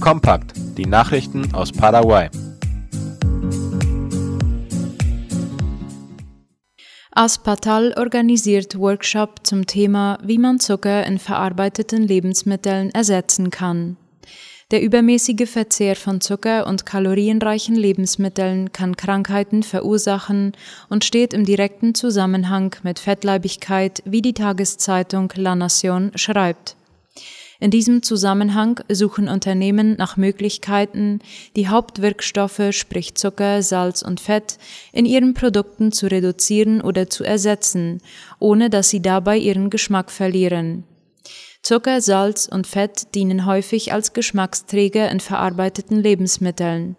Kompakt, die Nachrichten aus Paraguay. Aspatal organisiert Workshop zum Thema, wie man Zucker in verarbeiteten Lebensmitteln ersetzen kann. Der übermäßige Verzehr von Zucker und kalorienreichen Lebensmitteln kann Krankheiten verursachen und steht im direkten Zusammenhang mit Fettleibigkeit, wie die Tageszeitung La Nation schreibt. In diesem Zusammenhang suchen Unternehmen nach Möglichkeiten, die Hauptwirkstoffe, sprich Zucker, Salz und Fett, in ihren Produkten zu reduzieren oder zu ersetzen, ohne dass sie dabei ihren Geschmack verlieren. Zucker, Salz und Fett dienen häufig als Geschmacksträger in verarbeiteten Lebensmitteln.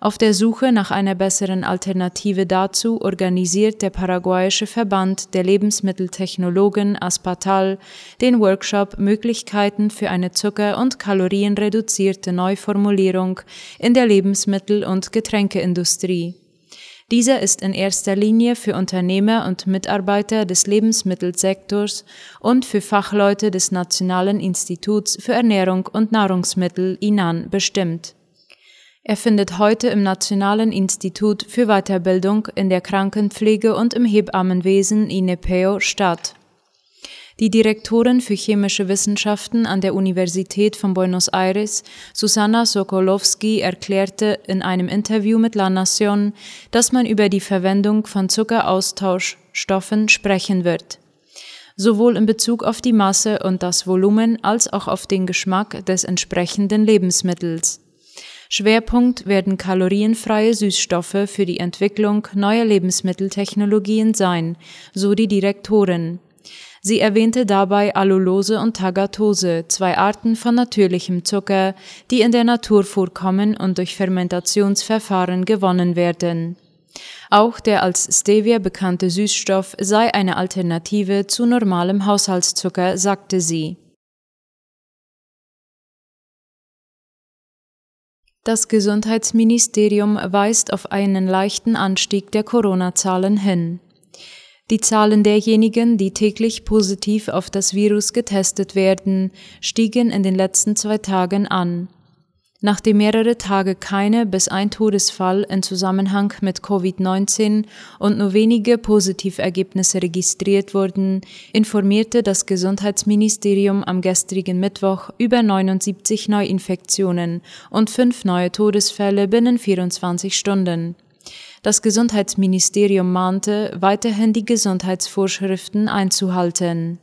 Auf der Suche nach einer besseren Alternative dazu organisiert der paraguayische Verband der Lebensmitteltechnologen Aspatal den Workshop Möglichkeiten für eine zucker- und kalorienreduzierte Neuformulierung in der Lebensmittel- und Getränkeindustrie. Dieser ist in erster Linie für Unternehmer und Mitarbeiter des Lebensmittelsektors und für Fachleute des Nationalen Instituts für Ernährung und Nahrungsmittel INAN bestimmt. Er findet heute im Nationalen Institut für Weiterbildung in der Krankenpflege und im Hebammenwesen INEPEO statt. Die Direktorin für chemische Wissenschaften an der Universität von Buenos Aires, Susanna Sokolowski, erklärte in einem Interview mit La Nación, dass man über die Verwendung von Zuckeraustauschstoffen sprechen wird. Sowohl in Bezug auf die Masse und das Volumen als auch auf den Geschmack des entsprechenden Lebensmittels. Schwerpunkt werden kalorienfreie Süßstoffe für die Entwicklung neuer Lebensmitteltechnologien sein, so die Direktorin. Sie erwähnte dabei Allulose und Tagatose, zwei Arten von natürlichem Zucker, die in der Natur vorkommen und durch Fermentationsverfahren gewonnen werden. Auch der als Stevia bekannte Süßstoff sei eine Alternative zu normalem Haushaltszucker, sagte sie. Das Gesundheitsministerium weist auf einen leichten Anstieg der Corona-Zahlen hin. Die Zahlen derjenigen, die täglich positiv auf das Virus getestet werden, stiegen in den letzten zwei Tagen an. Nachdem mehrere Tage keine bis ein Todesfall in Zusammenhang mit Covid-19 und nur wenige Positivergebnisse registriert wurden, informierte das Gesundheitsministerium am gestrigen Mittwoch über 79 Neuinfektionen und fünf neue Todesfälle binnen 24 Stunden. Das Gesundheitsministerium mahnte, weiterhin die Gesundheitsvorschriften einzuhalten.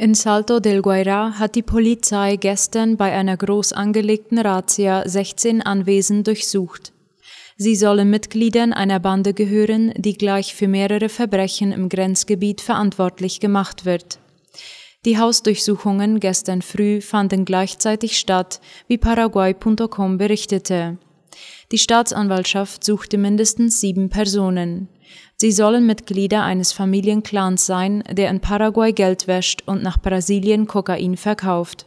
In Salto del Guaira hat die Polizei gestern bei einer groß angelegten Razzia 16 Anwesen durchsucht. Sie sollen Mitgliedern einer Bande gehören, die gleich für mehrere Verbrechen im Grenzgebiet verantwortlich gemacht wird. Die Hausdurchsuchungen gestern früh fanden gleichzeitig statt, wie Paraguay.com berichtete. Die Staatsanwaltschaft suchte mindestens sieben Personen. Sie sollen Mitglieder eines Familienclans sein, der in Paraguay Geld wäscht und nach Brasilien Kokain verkauft.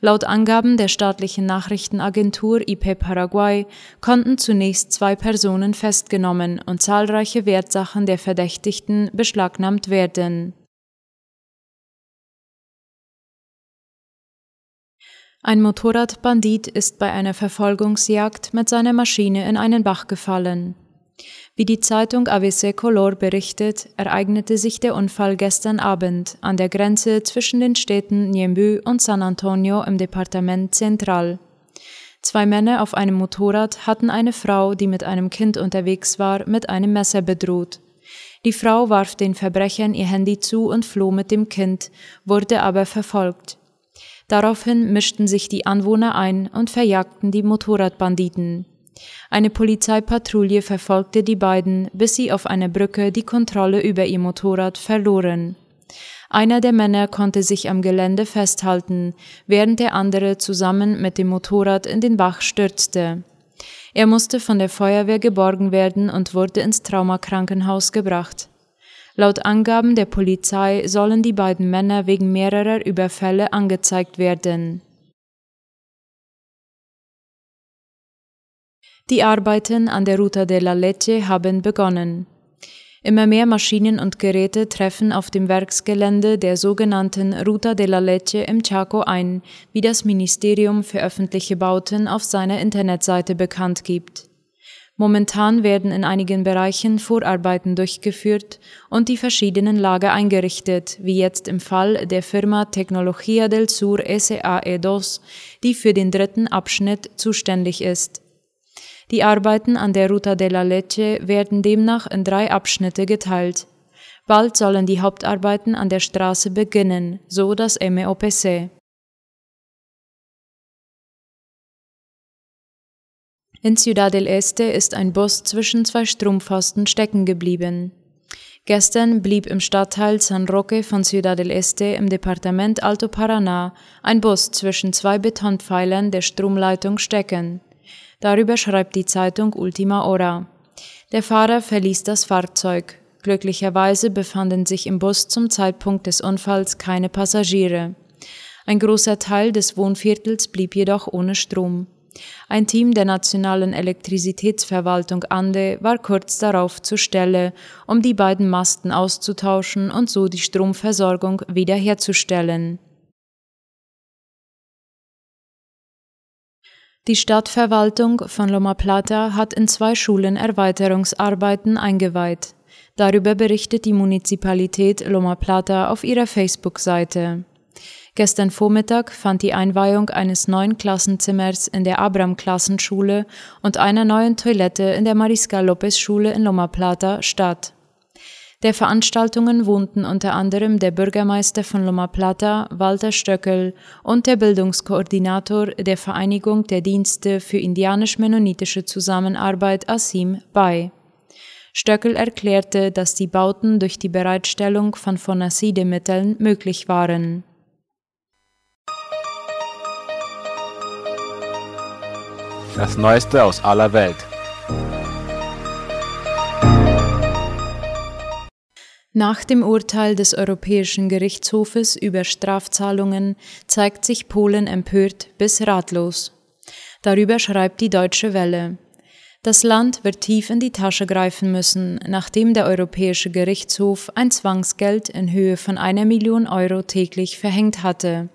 Laut Angaben der staatlichen Nachrichtenagentur IP Paraguay konnten zunächst zwei Personen festgenommen und zahlreiche Wertsachen der Verdächtigten beschlagnahmt werden. Ein Motorradbandit ist bei einer Verfolgungsjagd mit seiner Maschine in einen Bach gefallen. Wie die Zeitung ABC Color berichtet, ereignete sich der Unfall gestern Abend an der Grenze zwischen den Städten Niembü und San Antonio im Departement Central. Zwei Männer auf einem Motorrad hatten eine Frau, die mit einem Kind unterwegs war, mit einem Messer bedroht. Die Frau warf den Verbrechern ihr Handy zu und floh mit dem Kind, wurde aber verfolgt. Daraufhin mischten sich die Anwohner ein und verjagten die Motorradbanditen. Eine Polizeipatrouille verfolgte die beiden, bis sie auf einer Brücke die Kontrolle über ihr Motorrad verloren. Einer der Männer konnte sich am Gelände festhalten, während der andere zusammen mit dem Motorrad in den Bach stürzte. Er musste von der Feuerwehr geborgen werden und wurde ins Traumakrankenhaus gebracht. Laut Angaben der Polizei sollen die beiden Männer wegen mehrerer Überfälle angezeigt werden. Die Arbeiten an der Ruta de la Leche haben begonnen. Immer mehr Maschinen und Geräte treffen auf dem Werksgelände der sogenannten Ruta de la Leche im Chaco ein, wie das Ministerium für öffentliche Bauten auf seiner Internetseite bekannt gibt. Momentan werden in einigen Bereichen Vorarbeiten durchgeführt und die verschiedenen Lager eingerichtet, wie jetzt im Fall der Firma Tecnología del Sur SAE2, die für den dritten Abschnitt zuständig ist. Die Arbeiten an der Ruta de la Leche werden demnach in drei Abschnitte geteilt. Bald sollen die Hauptarbeiten an der Straße beginnen, so das MEOPC. In Ciudad del Este ist ein Bus zwischen zwei Strumpfpfosten stecken geblieben. Gestern blieb im Stadtteil San Roque von Ciudad del Este im Departement Alto Paraná ein Bus zwischen zwei Betonpfeilern der Stromleitung stecken. Darüber schreibt die Zeitung Ultima Hora. Der Fahrer verließ das Fahrzeug. Glücklicherweise befanden sich im Bus zum Zeitpunkt des Unfalls keine Passagiere. Ein großer Teil des Wohnviertels blieb jedoch ohne Strom. Ein Team der nationalen Elektrizitätsverwaltung Ande war kurz darauf zur Stelle, um die beiden Masten auszutauschen und so die Stromversorgung wiederherzustellen. Die Stadtverwaltung von Loma Plata hat in zwei Schulen Erweiterungsarbeiten eingeweiht. Darüber berichtet die Municipalität Loma Plata auf ihrer Facebook-Seite. Gestern Vormittag fand die Einweihung eines neuen Klassenzimmers in der Abram-Klassenschule und einer neuen Toilette in der Mariscal Lopez-Schule in Loma Plata statt. Der Veranstaltungen wohnten unter anderem der Bürgermeister von Loma Plata, Walter Stöckel, und der Bildungskoordinator der Vereinigung der Dienste für indianisch-mennonitische Zusammenarbeit Asim bei. Stöckel erklärte, dass die Bauten durch die Bereitstellung von Fonacide-Mitteln möglich waren. Das Neueste aus aller Welt. Nach dem Urteil des Europäischen Gerichtshofes über Strafzahlungen zeigt sich Polen empört bis ratlos. Darüber schreibt die Deutsche Welle. Das Land wird tief in die Tasche greifen müssen, nachdem der Europäische Gerichtshof ein Zwangsgeld in Höhe von einer Million Euro täglich verhängt hatte.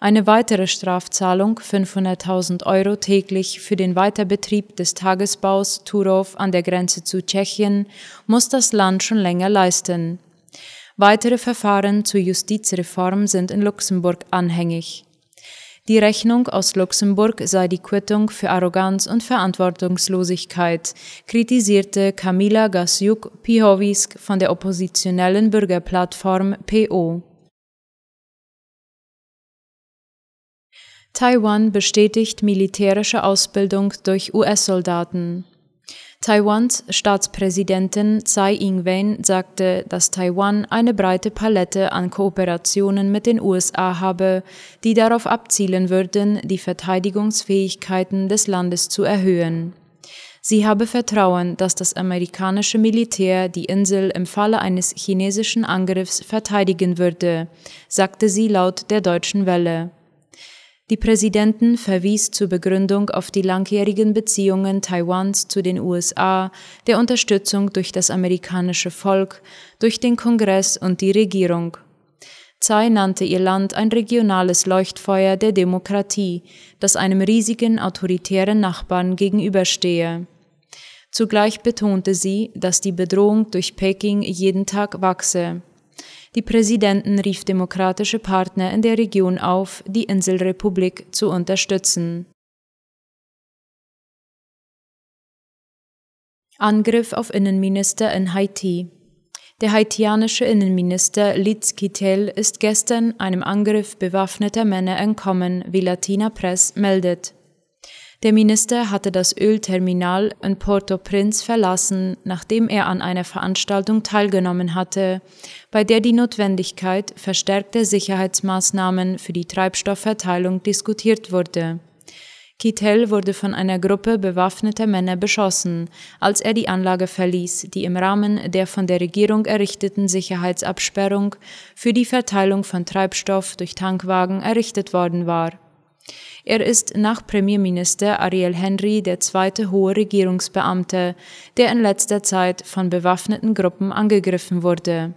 Eine weitere Strafzahlung 500.000 Euro täglich für den Weiterbetrieb des Tagesbaus Turów an der Grenze zu Tschechien muss das Land schon länger leisten. Weitere Verfahren zur Justizreform sind in Luxemburg anhängig. Die Rechnung aus Luxemburg sei die Quittung für Arroganz und Verantwortungslosigkeit, kritisierte Kamila Gasiuk-Pihowisk von der oppositionellen Bürgerplattform PO. Taiwan bestätigt militärische Ausbildung durch US-Soldaten. Taiwans Staatspräsidentin Tsai Ing-wen sagte, dass Taiwan eine breite Palette an Kooperationen mit den USA habe, die darauf abzielen würden, die Verteidigungsfähigkeiten des Landes zu erhöhen. Sie habe Vertrauen, dass das amerikanische Militär die Insel im Falle eines chinesischen Angriffs verteidigen würde, sagte sie laut der Deutschen Welle. Die Präsidentin verwies zur Begründung auf die langjährigen Beziehungen Taiwans zu den USA, der Unterstützung durch das amerikanische Volk, durch den Kongress und die Regierung. Tsai nannte ihr Land ein regionales Leuchtfeuer der Demokratie, das einem riesigen autoritären Nachbarn gegenüberstehe. Zugleich betonte sie, dass die Bedrohung durch Peking jeden Tag wachse. Die Präsidentin rief demokratische Partner in der Region auf, die Inselrepublik zu unterstützen. Angriff auf Innenminister in Haiti. Der haitianische Innenminister Liz Kittel ist gestern einem Angriff bewaffneter Männer entkommen, wie Latina Press meldet. Der Minister hatte das Ölterminal in Port-au-Prince verlassen, nachdem er an einer Veranstaltung teilgenommen hatte, bei der die Notwendigkeit verstärkter Sicherheitsmaßnahmen für die Treibstoffverteilung diskutiert wurde. Kittel wurde von einer Gruppe bewaffneter Männer beschossen, als er die Anlage verließ, die im Rahmen der von der Regierung errichteten Sicherheitsabsperrung für die Verteilung von Treibstoff durch Tankwagen errichtet worden war. Er ist nach Premierminister Ariel Henry der zweite hohe Regierungsbeamte, der in letzter Zeit von bewaffneten Gruppen angegriffen wurde.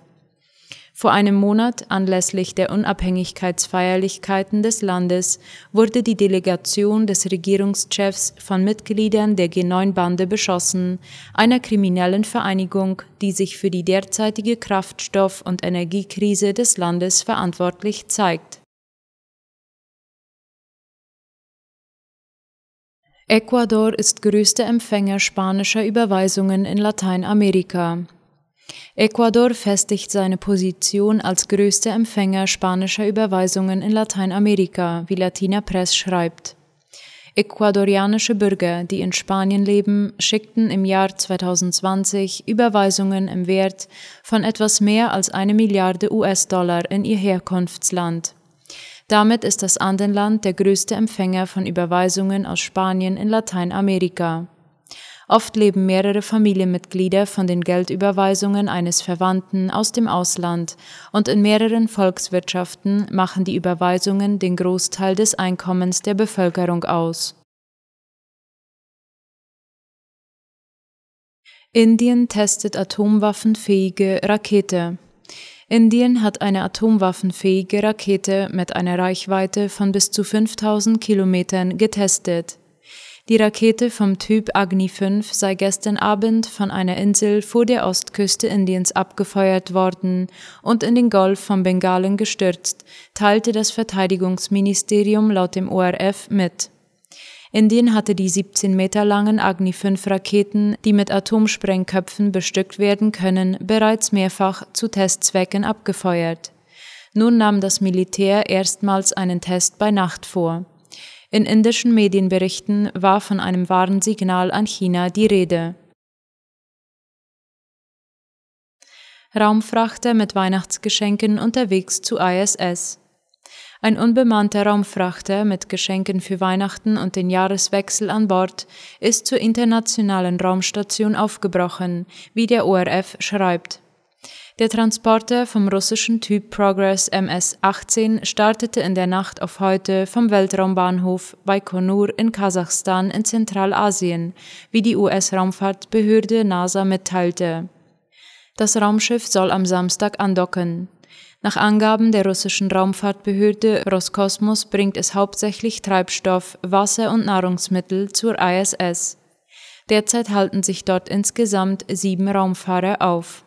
Vor einem Monat, anlässlich der Unabhängigkeitsfeierlichkeiten des Landes, wurde die Delegation des Regierungschefs von Mitgliedern der G9-Bande beschossen, einer kriminellen Vereinigung, die sich für die derzeitige Kraftstoff- und Energiekrise des Landes verantwortlich zeigt. Ecuador ist größter Empfänger spanischer Überweisungen in Lateinamerika. Ecuador festigt seine Position als größter Empfänger spanischer Überweisungen in Lateinamerika, wie Latina Press schreibt. Ecuadorianische Bürger, die in Spanien leben, schickten im Jahr 2020 Überweisungen im Wert von etwas mehr als eine Milliarde US-Dollar in ihr Herkunftsland. Damit ist das Andenland der größte Empfänger von Überweisungen aus Spanien in Lateinamerika. Oft leben mehrere Familienmitglieder von den Geldüberweisungen eines Verwandten aus dem Ausland und in mehreren Volkswirtschaften machen die Überweisungen den Großteil des Einkommens der Bevölkerung aus. Indien testet atomwaffenfähige Rakete. Indien hat eine atomwaffenfähige Rakete mit einer Reichweite von bis zu 5000 Kilometern getestet. Die Rakete vom Typ Agni 5 sei gestern Abend von einer Insel vor der Ostküste Indiens abgefeuert worden und in den Golf von Bengalen gestürzt, teilte das Verteidigungsministerium laut dem ORF mit. Indien hatte die 17 Meter langen Agni-5-Raketen, die mit Atomsprengköpfen bestückt werden können, bereits mehrfach zu Testzwecken abgefeuert. Nun nahm das Militär erstmals einen Test bei Nacht vor. In indischen Medienberichten war von einem Warnsignal an China die Rede. Raumfrachter mit Weihnachtsgeschenken unterwegs zu ISS. Ein unbemannter Raumfrachter mit Geschenken für Weihnachten und den Jahreswechsel an Bord ist zur internationalen Raumstation aufgebrochen, wie der ORF schreibt. Der Transporter vom russischen Typ Progress MS-18 startete in der Nacht auf heute vom Weltraumbahnhof Baikonur in Kasachstan in Zentralasien, wie die US-Raumfahrtbehörde NASA mitteilte. Das Raumschiff soll am Samstag andocken. Nach Angaben der russischen Raumfahrtbehörde Roskosmos bringt es hauptsächlich Treibstoff, Wasser und Nahrungsmittel zur ISS. Derzeit halten sich dort insgesamt sieben Raumfahrer auf